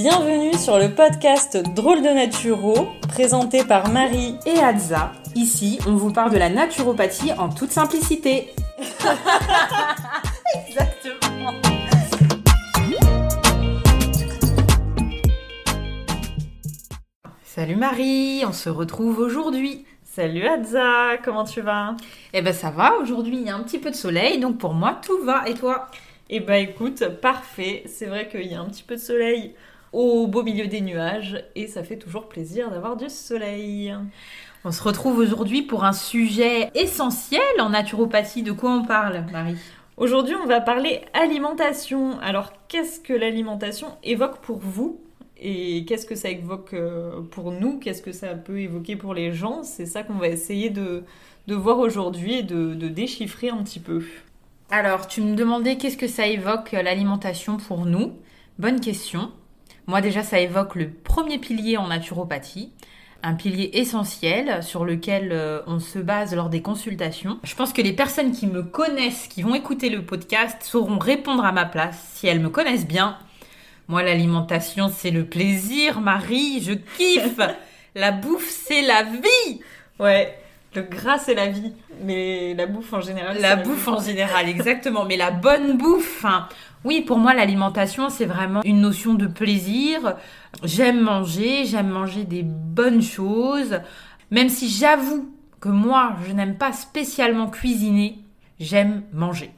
Bienvenue sur le podcast Drôle de Naturo, présenté par Marie et Adza. Ici, on vous parle de la naturopathie en toute simplicité. Exactement. Salut Marie, on se retrouve aujourd'hui. Salut Adza, comment tu vas? Eh ben ça va, aujourd'hui il y a un petit peu de soleil, donc pour moi tout va. Et toi? Eh ben écoute, parfait. C'est vrai qu'il y a un petit peu de soleil au beau milieu des nuages et ça fait toujours plaisir d'avoir du soleil. On se retrouve aujourd'hui pour un sujet essentiel en naturopathie. De quoi on parle, Marie? Aujourd'hui, on va parler alimentation. Alors, qu'est-ce que l'alimentation évoque pour vous? Et qu'est-ce que ça évoque euh, pour nous? Qu'est-ce que ça peut évoquer pour les gens? C'est ça qu'on va essayer de, voir aujourd'hui et de, de déchiffrer un petit peu. Alors, tu me demandais qu'est-ce que ça évoque euh, l'alimentation pour nous? Bonne question. Moi déjà, ça évoque le premier pilier en naturopathie, un pilier essentiel sur lequel euh, on se base lors des consultations. Je pense que les personnes qui me connaissent, qui vont écouter le podcast, sauront répondre à ma place. Si elles me connaissent bien, moi l'alimentation c'est le plaisir, Marie, je kiffe. la bouffe c'est la vie. Ouais. Le gras, c'est la vie, mais la bouffe en général. La, bouffe en général, exactement. Mais la bonne bouffe, hein. Oui, pour moi, l'alimentation, c'est vraiment une notion de plaisir. J'aime manger, j'aime manger des bonnes choses. Même si j'avoue que moi, je n'aime pas spécialement cuisiner, j'aime manger.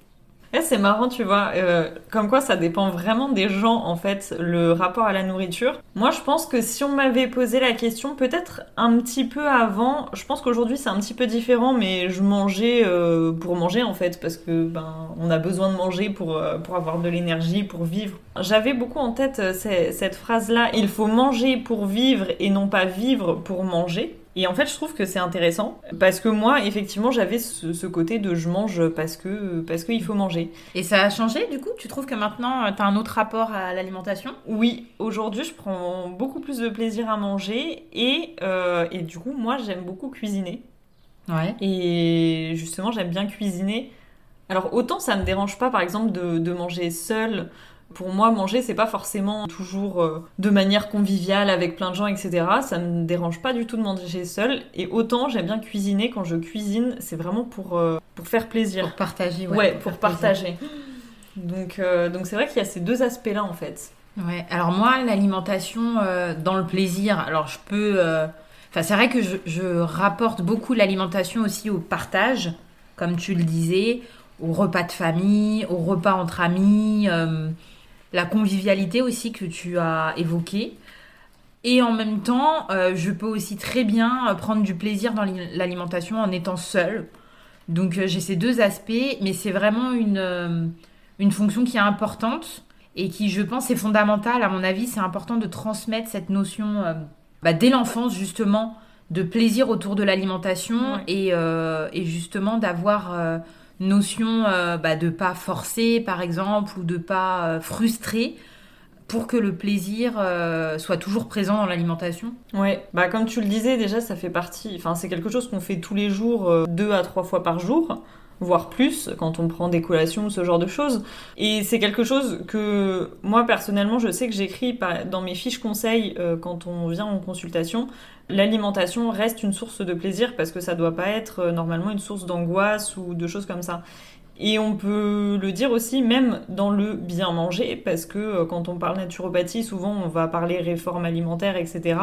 Eh, c'est marrant, tu vois, euh, comme quoi ça dépend vraiment des gens, en fait, le rapport à la nourriture. Moi, je pense que si on m'avait posé la question, peut-être un petit peu avant, je pense qu'aujourd'hui c'est un petit peu différent, mais je mangeais euh, pour manger, en fait, parce que ben, on a besoin de manger pour, euh, pour avoir de l'énergie, pour vivre. J'avais beaucoup en tête cette phrase-là, il faut manger pour vivre et non pas vivre pour manger. Et en fait, je trouve que c'est intéressant parce que moi, effectivement, j'avais ce, côté de je mange parce que parce qu'il faut manger. Et ça a changé du coup? Tu trouves que maintenant, tu as un autre rapport à l'alimentation? Oui, aujourd'hui, je prends beaucoup plus de plaisir à manger et, euh, et du coup, moi, j'aime beaucoup cuisiner. Ouais. Et justement, j'aime bien cuisiner. Alors, autant ça me dérange pas, par exemple, de, de manger seule pour moi, manger, c'est pas forcément toujours euh, de manière conviviale avec plein de gens, etc. Ça me dérange pas du tout de manger seul. Et autant, j'aime bien cuisiner. Quand je cuisine, c'est vraiment pour, euh, pour faire plaisir. Pour partager, ouais. Ouais, pour, partager. Donc, euh, donc c'est vrai qu'il y a ces deux aspects-là, en fait. Ouais, alors moi, l'alimentation dans le plaisir, alors je peux. Enfin, c'est vrai que je, je rapporte beaucoup l'alimentation aussi au partage, comme tu le disais, au repas de famille, au repas entre amis la convivialité aussi que tu as évoquée. Et en même temps, euh, je peux aussi très bien euh, prendre du plaisir dans l'alimentation en étant seule. Donc euh, j'ai ces deux aspects, mais c'est vraiment une, une fonction qui est importante et qui, je pense, est fondamentale. À mon avis, c'est important de transmettre cette notion bah, dès l'enfance, justement, de plaisir autour de l'alimentation et, et, justement d'avoir notion euh, bah, de pas forcer par exemple ou de pas euh, frustrer pour que le plaisir euh, soit toujours présent dans l'alimentation. Ouais, bah comme tu le disais déjà, ça fait partie, enfin c'est quelque chose qu'on fait tous les jours, deux à trois fois par jour voire plus quand on prend des collations ou ce genre de choses. Et c'est quelque chose que moi personnellement je sais que j'écris dans mes fiches conseils quand on vient en consultation l'alimentation reste une source de plaisir parce que ça doit pas être euh, normalement une source d'angoisse ou de choses comme ça. Et on peut le dire aussi même dans le bien manger, parce que euh, quand on parle naturopathie, souvent on va parler réforme alimentaire, etc.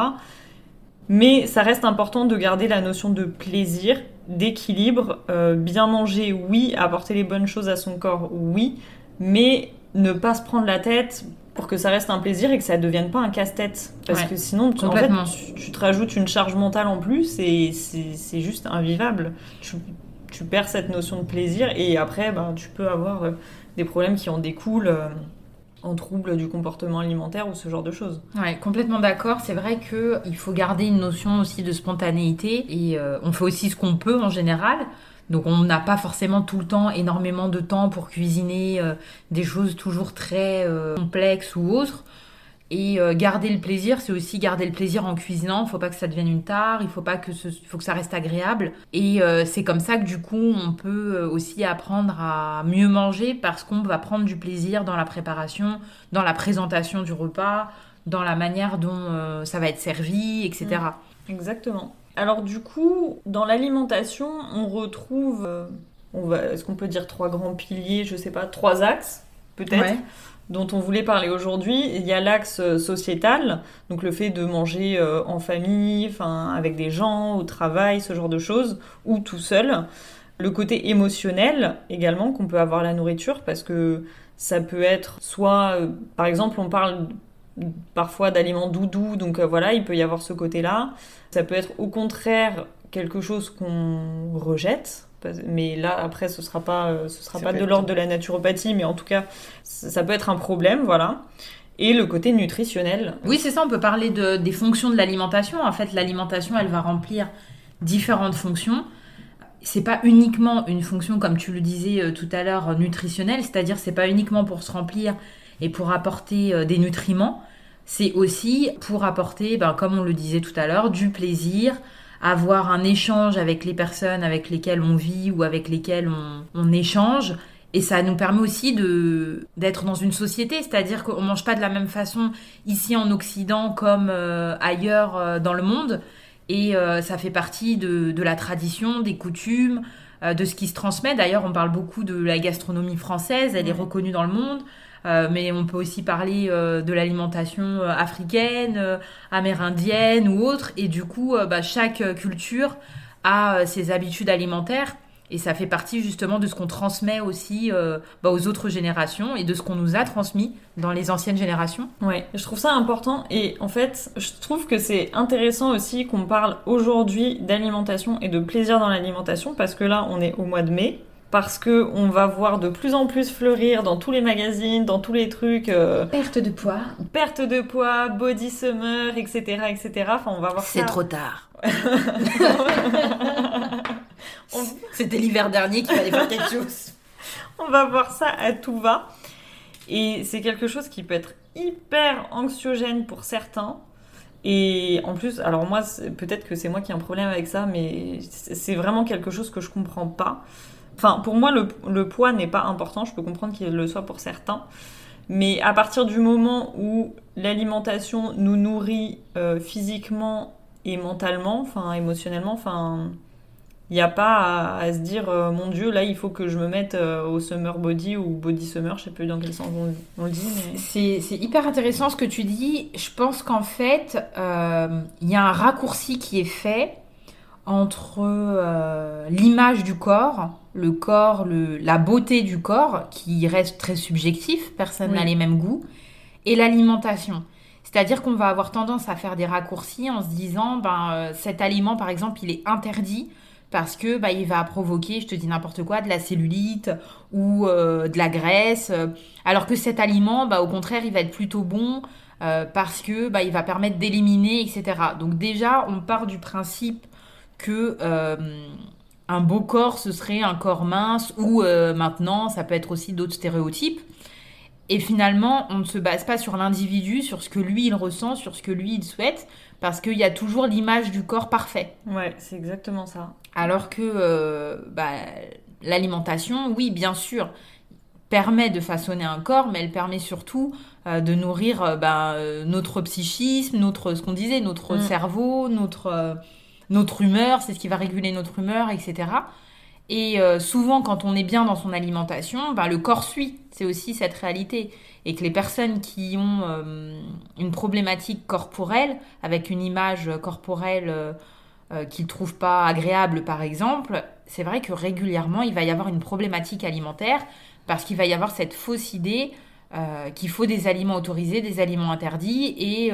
Mais ça reste important de garder la notion de plaisir, d'équilibre. Euh, bien manger, oui. Apporter les bonnes choses à son corps, oui. Mais ne pas se prendre la tête pour que ça reste un plaisir et que ça ne devienne pas un casse-tête. Parce que sinon, en fait, tu, te rajoutes une charge mentale en plus et c'est juste invivable. Tu, perds cette notion de plaisir et après, ben, tu peux avoir euh, des problèmes qui en découlent. En troubles du comportement alimentaire ou ce genre de choses. Ouais, complètement d'accord. C'est vrai qu'il faut garder une notion aussi de spontanéité et euh, on fait aussi ce qu'on peut en général. Donc on n'a pas forcément tout le temps énormément de temps pour cuisiner euh, des choses toujours très euh, complexes ou autres. Et euh, garder le plaisir, c'est aussi garder le plaisir en cuisinant. Il faut pas que ça devienne une tare, il faut pas que ce, faut que ça reste agréable. Et c'est comme ça que du coup, on peut aussi apprendre à mieux manger parce qu'on va prendre du plaisir dans la préparation, dans la présentation du repas, dans la manière dont ça va être servi, etc. Exactement. Alors du coup, dans l'alimentation, on retrouve, on va, est-ce qu'on peut dire trois grands piliers, je sais pas, trois axes peut-être? Dont on voulait parler aujourd'hui. Il y a l'axe euh, sociétal, donc le fait de manger euh, en famille, enfin avec des gens, au travail, ce genre de choses, ou tout seul. Le côté émotionnel également qu'on peut avoir la nourriture, parce que ça peut être soit, euh, par exemple, on parle parfois d'aliments doudous, donc voilà, il peut y avoir ce côté-là. Ça peut être au contraire quelque chose qu'on rejette, mais là après ce sera pas euh, ce sera pas de l'ordre de la naturopathie mais en tout cas ça peut être un problème voilà. Et le côté nutritionnel. Oui c'est ça on peut parler de, des fonctions de l'alimentation. En fait l'alimentation elle va remplir différentes fonctions. C'est pas uniquement une fonction comme tu le disais euh, tout à l'heure nutritionnelle. C'est-à-dire c'est pas uniquement pour se remplir et pour apporter euh, des nutriments. C'est aussi pour apporter ben, comme on le disait tout à l'heure du plaisir avoir un échange avec les personnes avec lesquelles on vit ou avec lesquelles on, échange. Et ça nous permet aussi de d'être dans une société, c'est-à-dire qu'on mange pas de la même façon ici en Occident comme euh, ailleurs euh, dans le monde. Et euh, ça fait partie de, de, la tradition, des coutumes, de ce qui se transmet. D'ailleurs, on parle beaucoup de la gastronomie française, elle est reconnue dans le monde. Euh, mais on peut aussi parler euh, de l'alimentation euh, africaine, amérindienne ou autre. Et du coup, bah, chaque culture a ses habitudes alimentaires. Et ça fait partie justement de ce qu'on transmet aussi bah, aux autres générations et de ce qu'on nous a transmis dans les anciennes générations. Ouais, je trouve ça important et en fait, je trouve que c'est intéressant aussi qu'on parle aujourd'hui d'alimentation et de plaisir dans l'alimentation parce que là, on est au mois de mai parce que on va voir de plus en plus fleurir dans tous les magazines, dans tous les trucs. Euh, perte de poids. Perte de poids, body summer, etc., etc. Enfin, on va voir C'est trop tard. C'était l'hiver dernier qu'il fallait faire quelque chose. on va voir ça à tout va. Et c'est quelque chose qui peut être hyper anxiogène pour certains. Et en plus, alors moi, peut-être que c'est moi qui ai un problème avec ça, mais c'est vraiment quelque chose que je comprends pas. Enfin, pour moi, le, poids n'est pas important. Je peux comprendre qu'il le soit pour certains. Mais à partir du moment où l'alimentation nous nourrit euh, physiquement et mentalement, enfin émotionnellement, enfin, il n'y a pas à, se dire euh, mon Dieu, là il faut que je me mette euh, au summer body ou body summer, je sais plus dans quel sens on, le dit. Mais... C'est hyper intéressant ce que tu dis. Je pense qu'en fait, il y a un raccourci qui est fait entre l'image du corps le corps, le, la beauté du corps, qui reste très subjectif, personne n'a les mêmes goûts, et l'alimentation. C'est-à-dire qu'on va avoir tendance à faire des raccourcis en se disant, ben, euh, cet aliment, par exemple, il est interdit parce que bah, il va provoquer, je te dis n'importe quoi, de la cellulite ou euh, de la graisse, alors que cet aliment, bah, au contraire, il va être plutôt bon euh, parce que bah, il va permettre d'éliminer, etc. Donc déjà, on part du principe que un beau corps, ce serait un corps mince, ou euh, maintenant, ça peut être aussi d'autres stéréotypes. Et finalement, on ne se base pas sur l'individu, sur ce que lui il ressent, sur ce que lui il souhaite, parce qu'il y a toujours l'image du corps parfait. Ouais, c'est exactement ça. Alors que euh, bah, l'alimentation, oui, bien sûr, permet de façonner un corps, mais elle permet surtout euh, de nourrir bah, notre psychisme, notre, ce qu'on disait, notre mm. cerveau, notre notre humeur, c'est ce qui va réguler notre humeur, etc. Et euh, souvent, quand on est bien dans son alimentation, bah, le corps suit. C'est aussi cette réalité. Et que les personnes qui ont euh, une problématique corporelle, avec une image corporelle euh, qu'ils ne trouvent pas agréable, par exemple, c'est vrai que régulièrement, il va y avoir une problématique alimentaire parce qu'il va y avoir cette fausse idée qu'il faut des aliments autorisés, des aliments interdits et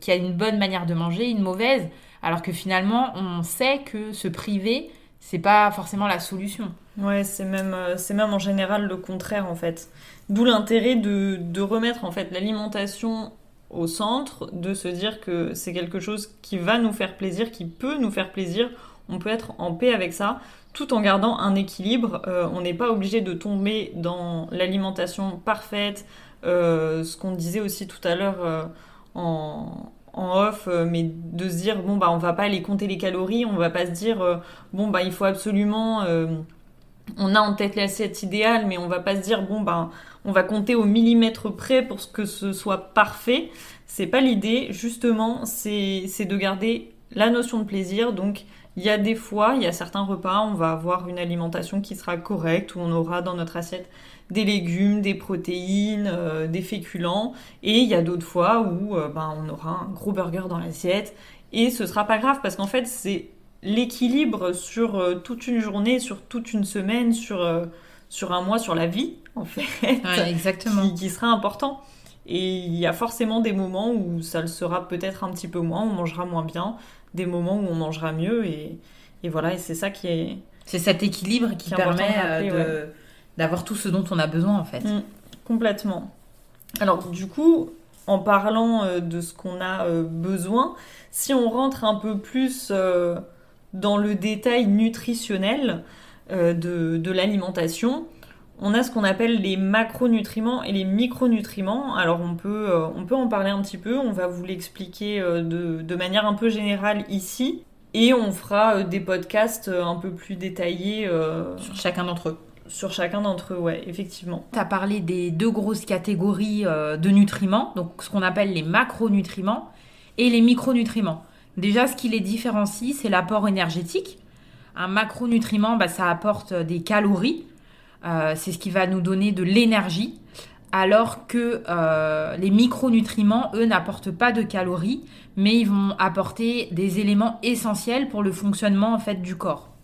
qu'il y a une bonne manière de manger, une mauvaise. Alors que finalement, on sait que se priver, c'est pas forcément la solution. Ouais, c'est même, euh, c'est même en général le contraire en fait. D'où l'intérêt de, de, remettre en fait l'alimentation au centre, de se dire que c'est quelque chose qui va nous faire plaisir, qui peut nous faire plaisir. On peut être en paix avec ça, tout en gardant un équilibre. Euh, on n'est pas obligé de tomber dans l'alimentation parfaite, euh, ce qu'on disait aussi tout à l'heure en, en off, euh, mais de se dire bon bah on va pas aller compter les calories, on va pas se dire euh, bon bah il faut absolument euh, on a en tête l'assiette idéale, mais on va pas se dire bon bah on va compter au millimètre près pour que ce soit parfait. C'est pas l'idée, justement, c'est de garder la notion de plaisir. Donc, il y a des fois, il y a certains repas, on va avoir une alimentation qui sera correcte, où on aura dans notre assiette des légumes, des protéines, euh, des féculents. Et il y a d'autres fois où euh, ben, on aura un gros burger dans l'assiette. Et ce sera pas grave parce qu'en fait, c'est l'équilibre sur euh, toute une journée, sur toute une semaine, sur, sur un mois, sur la vie, en fait, exactement. Qui, sera important. Et il y a forcément des moments où ça le sera peut-être un petit peu moins, on mangera moins bien, des moments où on mangera mieux. Et, et voilà, et c'est ça qui est... C'est cet équilibre qui, permet de d'avoir tout ce dont on a besoin en fait. Mm, complètement. Alors du coup, en parlant euh, de ce qu'on a euh, besoin, si on rentre un peu plus euh, dans le détail nutritionnel de, de l'alimentation, on a ce qu'on appelle les macronutriments et les micronutriments. Alors on peut, on peut en parler un petit peu, on va vous l'expliquer de, de, manière un peu générale ici. Et on fera des podcasts un peu plus détaillés sur chacun d'entre eux sur chacun d'entre eux, ouais, effectivement. Tu as parlé des deux grosses catégories euh, de nutriments, donc ce qu'on appelle les macronutriments et les micronutriments. Déjà, ce qui les différencie, c'est l'apport énergétique. Un macronutriment, bah, ça apporte des calories, euh, c'est ce qui va nous donner de l'énergie, alors que euh, les micronutriments, eux, n'apportent pas de calories, mais ils vont apporter des éléments essentiels pour le fonctionnement en fait du corps.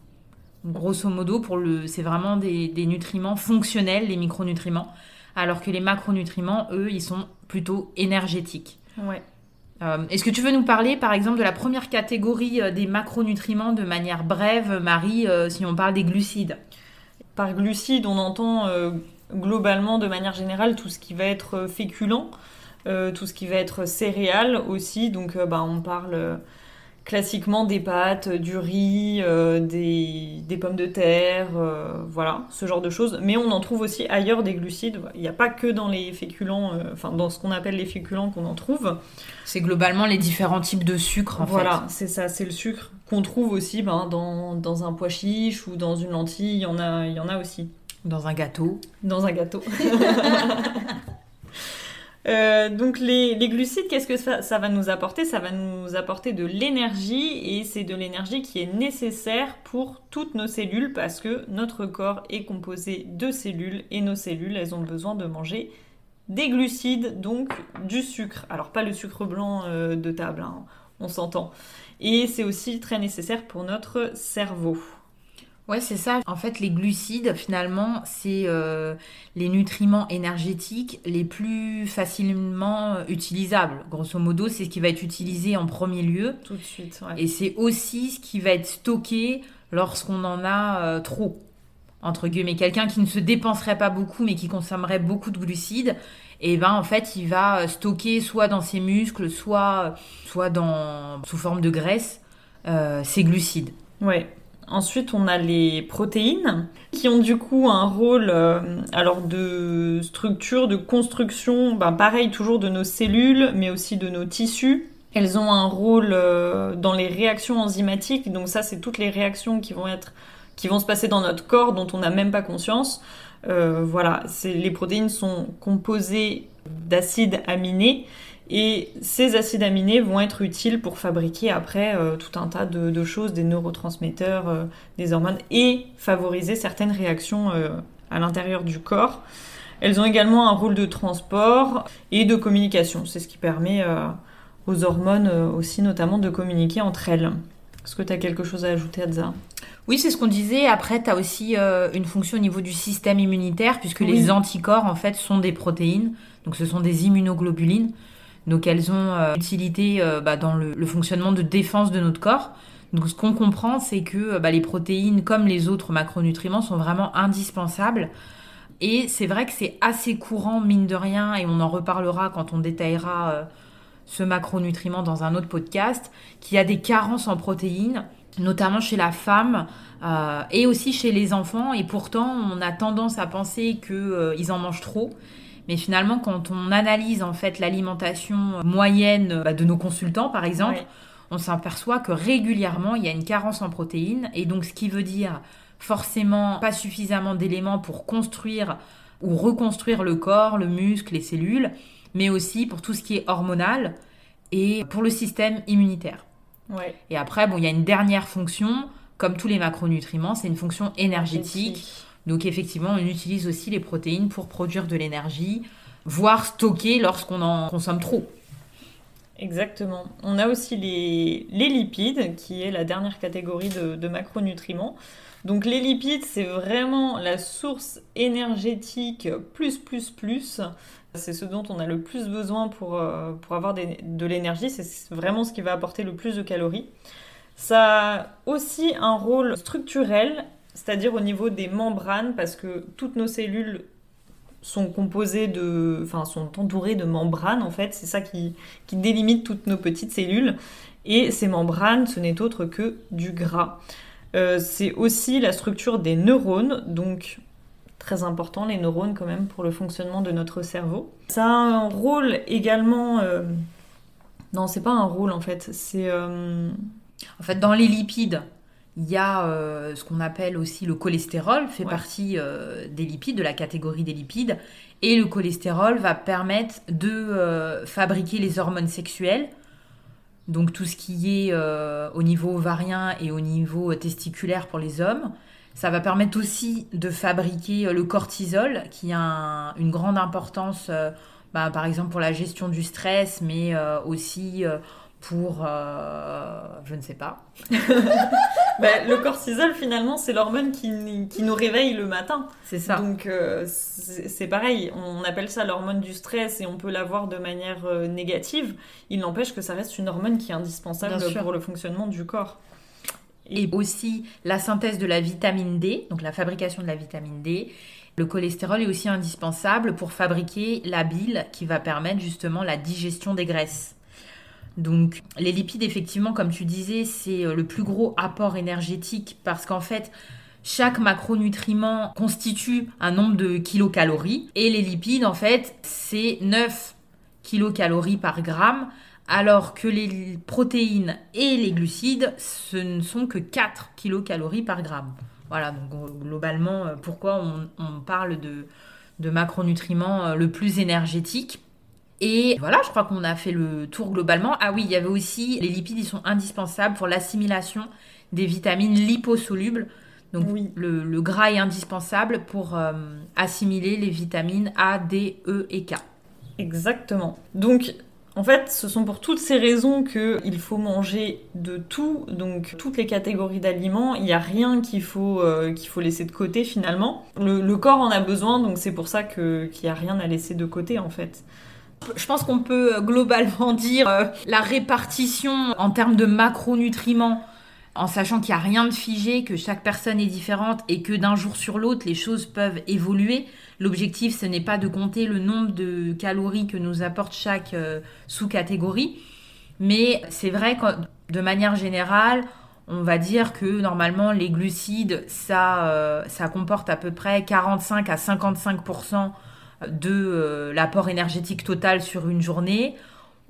Grosso modo, pour le, c'est vraiment des, nutriments fonctionnels, les micronutriments, alors que les macronutriments, eux, ils sont plutôt énergétiques. Ouais. Euh, est-ce que tu veux nous parler, par exemple, de la première catégorie euh, des macronutriments de manière brève, Marie, euh, si on parle des glucides? Par glucides, on entend globalement, de manière générale, tout ce qui va être féculent, tout ce qui va être céréales aussi. Donc, bah, on parle classiquement des pâtes, du riz, euh, des, pommes de terre, euh, voilà, ce genre de choses. Mais on en trouve aussi ailleurs des glucides. Il n'y a pas que dans les féculents, euh, enfin dans ce qu'on appelle les féculents qu'on en trouve. C'est globalement les différents types de sucre en voilà, fait. Voilà, c'est ça, c'est le sucre qu'on trouve aussi ben, dans, dans, un pois chiche ou dans une lentille, il y en a, il y en a aussi. Dans un gâteau. Dans un gâteau. Euh, donc les, glucides, qu'est-ce que ça, va nous apporter? Ça va nous apporter de l'énergie et c'est de l'énergie qui est nécessaire pour toutes nos cellules parce que notre corps est composé de cellules et nos cellules, elles ont besoin de manger des glucides, donc du sucre. Alors pas le sucre blanc euh, de table, hein, on s'entend. Et c'est aussi très nécessaire pour notre cerveau. Ouais, c'est ça. En fait, les glucides, finalement, c'est euh, les nutriments énergétiques les plus facilement utilisables. Grosso modo, c'est ce qui va être utilisé en premier lieu. Tout de suite, Et c'est aussi ce qui va être stocké lorsqu'on en a euh, trop. Entre guillemets, quelqu'un qui ne se dépenserait pas beaucoup, mais qui consommerait beaucoup de glucides, et eh ben en fait, il va stocker soit dans ses muscles, soit, soit dans, sous forme de graisse, euh, ses glucides. Ouais, Ensuite, on a les protéines qui ont du coup un rôle euh, alors de structure, de construction, ben, pareil toujours de nos cellules, mais aussi de nos tissus. Elles ont un rôle euh, dans les réactions enzymatiques, donc ça c'est toutes les réactions qui vont être qui vont se passer dans notre corps dont on n'a même pas conscience. Euh, voilà, les protéines sont composées d'acides aminés et ces acides aminés vont être utiles pour fabriquer après euh, tout un tas de, choses, des neurotransmetteurs, euh, des hormones, et favoriser certaines réactions euh, à l'intérieur du corps. Elles ont également un rôle de transport et de communication. C'est ce qui permet aux hormones aussi notamment de communiquer entre elles. Est-ce que tu as quelque chose à ajouter, Adza oui, c'est ce qu'on disait. Après, tu as aussi une fonction au niveau du système immunitaire, puisque les anticorps, en fait, sont des protéines. Donc, ce sont des immunoglobulines. Donc elles ont euh, utilité euh, bah, dans le, fonctionnement de défense de notre corps. Donc ce qu'on comprend, c'est que euh, bah, les protéines, comme les autres macronutriments, sont vraiment indispensables. Et c'est vrai que c'est assez courant, mine de rien, et on en reparlera quand on détaillera ce macronutriment dans un autre podcast, qu'il y a des carences en protéines, notamment chez la femme et aussi chez les enfants. Et pourtant, on a tendance à penser qu'ils en mangent trop. Mais finalement, quand on analyse en fait l'alimentation moyenne bah, de nos consultants, par exemple, on s'aperçoit que régulièrement, il y a une carence en protéines. Et donc, ce qui veut dire forcément pas suffisamment d'éléments pour construire ou reconstruire le corps, le muscle, les cellules, mais aussi pour tout ce qui est hormonal et pour le système immunitaire. Ouais. Et après, bon, il y a une dernière fonction, comme tous les macronutriments, c'est une fonction énergétique. Donc effectivement, on utilise aussi les protéines pour produire de l'énergie, voire stocker lorsqu'on en consomme trop. Exactement. On a aussi les, lipides, qui est la dernière catégorie de, macronutriments. Donc les lipides, c'est vraiment la source énergétique plus, plus, plus. C'est ce dont on a le plus besoin pour, euh, avoir de l'énergie. C'est vraiment ce qui va apporter le plus de calories. Ça a aussi un rôle structurel, c'est-à-dire au niveau des membranes, parce que toutes nos cellules sont composées de, sont entourées de membranes en fait. C'est ça qui, qui délimite toutes nos petites cellules. Et ces membranes, ce n'est autre que du gras. Euh, c'est aussi la structure des neurones, donc très important les neurones quand même pour le fonctionnement de notre cerveau. Ça a un rôle également. euh, Non, c'est pas un rôle en fait. C'est euh, En fait, dans les lipides, il y a euh, ce qu'on appelle aussi le cholestérol, fait Ouais. partie euh, des lipides, de la catégorie des lipides. Et le cholestérol va permettre de euh, fabriquer les hormones sexuelles. Donc tout ce qui est au niveau ovarien et au niveau testiculaire pour les hommes. Ça va permettre aussi de fabriquer le cortisol, qui a un- une grande importance, bah, par exemple pour la gestion du stress, mais aussi pour, euh, je ne sais pas, bah, le cortisol finalement c'est l'hormone qui, qui nous réveille le matin. c'est ça. Donc euh, c'est pareil, on appelle ça l'hormone du stress et on peut l'avoir de manière euh, négative. Il n'empêche que ça reste une hormone qui est indispensable pour le fonctionnement du corps. et aussi la synthèse de la vitamine D, donc la fabrication de la vitamine D. Le cholestérol est aussi indispensable pour fabriquer la bile qui va permettre justement la digestion des graisses. Donc les lipides, effectivement, comme tu disais, c'est euh, le plus gros apport énergétique parce qu'en fait, chaque macronutriment constitue un nombre de kilocalories et les lipides, en fait, c'est 9 kilocalories par gramme alors que les protéines et les glucides, ce ne sont que 4 kilocalories par gramme. Voilà, donc globalement, euh, pourquoi on, on parle de, de macronutriments euh, le plus énergétique. Et voilà, je crois qu'on a fait le tour globalement. Ah oui, il y avait aussi, les lipides, ils sont indispensables pour l'assimilation des vitamines liposolubles. Donc Oui. le, le gras est indispensable pour euh, assimiler les vitamines A, D, E et K. Exactement. Donc, en fait, ce sont pour toutes ces raisons qu'il faut manger de tout, donc toutes les catégories d'aliments. Il n'y a rien qu'il faut, euh, qu'il faut laisser de côté finalement. Le, le corps en a besoin, donc c'est pour ça que- qu'il n'y a rien à laisser de côté en fait. Je pense qu'on peut euh, globalement dire euh, la répartition en termes de macronutriments, en sachant qu'il n'y a rien de figé, que chaque personne est différente et que d'un jour sur l'autre, les choses peuvent évoluer. L'objectif, ce n'est pas de compter le nombre de calories que nous apporte chaque euh, sous-catégorie, mais c'est vrai que de manière générale, on va dire que normalement les glucides, ça, ça comporte à peu près 45 à 55 de euh, l'apport énergétique total sur une journée.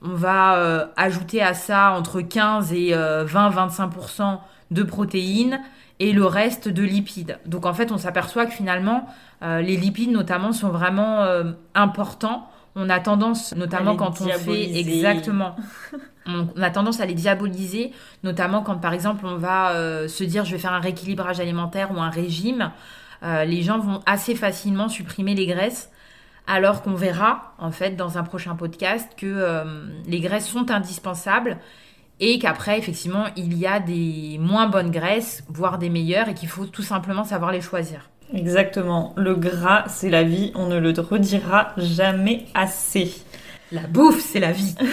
On va euh, ajouter à ça entre 15 et 20-25% de protéines et le reste de lipides. Donc en fait, on s'aperçoit que finalement, euh, les lipides notamment sont vraiment euh, importants. On a tendance, notamment quand on fait exactement, on, on a tendance à les diaboliser, notamment quand par exemple on va euh, se dire je vais faire un rééquilibrage alimentaire ou un régime. Euh, les gens vont assez facilement supprimer les graisses alors qu'on verra en fait dans un prochain podcast que euh, les graisses sont indispensables et qu'après effectivement il y a des moins bonnes graisses, voire des meilleures et qu'il faut tout simplement savoir les choisir. Exactement. Le gras, c'est la vie, on ne le redira jamais assez. La bouffe, c'est la vie.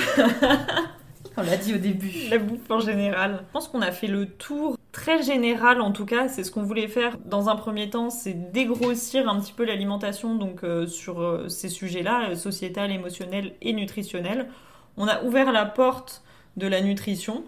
On l'a dit au début. La bouffe en général. Je pense qu'on a fait le tour très général en tout cas. C'est ce qu'on voulait faire dans un premier temps, c'est dégrossir un petit peu l'alimentation donc euh, sur euh, ces sujets-là, euh, sociétal, émotionnel et nutritionnel. On a ouvert la porte de la nutrition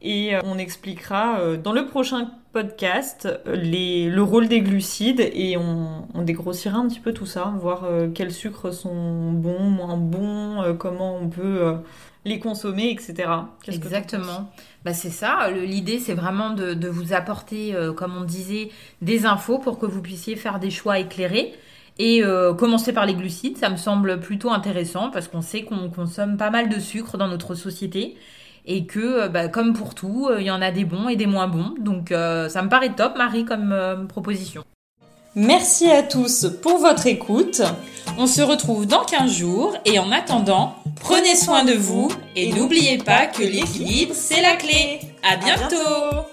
et on expliquera dans le prochain podcast le rôle des glucides et on, on dégrossira un petit peu tout ça, voir quels sucres sont bons, moins bons, comment on peut les consommer, etc. Que Exactement. Bah, c'est ça. L'idée, c'est vraiment de, de vous apporter, euh, comme on disait, des infos pour que vous puissiez faire des choix éclairés. Et euh, commencer par les glucides, ça me semble plutôt intéressant parce qu'on sait qu'on consomme pas mal de sucre dans notre société et que, bah, comme pour tout, il y en a des bons et des moins bons. Donc ça me paraît top, Marie, comme proposition. Merci à tous pour votre écoute. On se retrouve dans 15 jours et en attendant, prenez soin de vous et n'oubliez pas que l'équilibre, c'est la clé. À bientôt